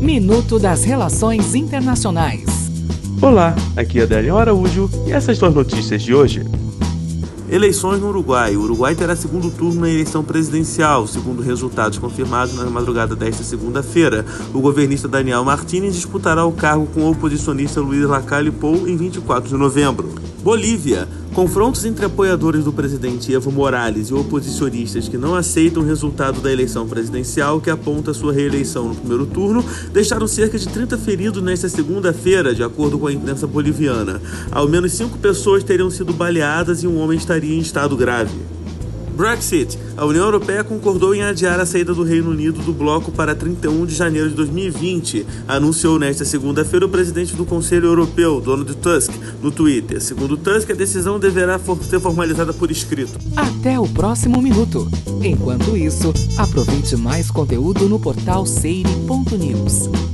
Minuto das Relações Internacionais. Olá, aqui é Adélio Araújo e essas duas notícias de hoje. Eleições no Uruguai. O Uruguai terá segundo turno na eleição presidencial, segundo resultados confirmados na madrugada desta segunda-feira. O governista Daniel Martínez disputará o cargo com o oposicionista Luiz Lacalle Pou em 24 de novembro. Bolívia. Confrontos entre apoiadores do presidente Evo Morales e oposicionistas que não aceitam o resultado da eleição presidencial, que aponta sua reeleição no primeiro turno, deixaram cerca de 30 feridos nesta segunda-feira, de acordo com a imprensa boliviana. Ao menos cinco pessoas teriam sido baleadas e um homem estaria em estado grave. Brexit. A União Europeia concordou em adiar a saída do Reino Unido do bloco para 31 de janeiro de 2020, anunciou nesta segunda-feira o presidente do Conselho Europeu, Donald Tusk, no Twitter. Segundo Tusk, a decisão deverá ser formalizada por escrito. Até o próximo minuto. Enquanto isso, aproveite mais conteúdo no portal seire.news.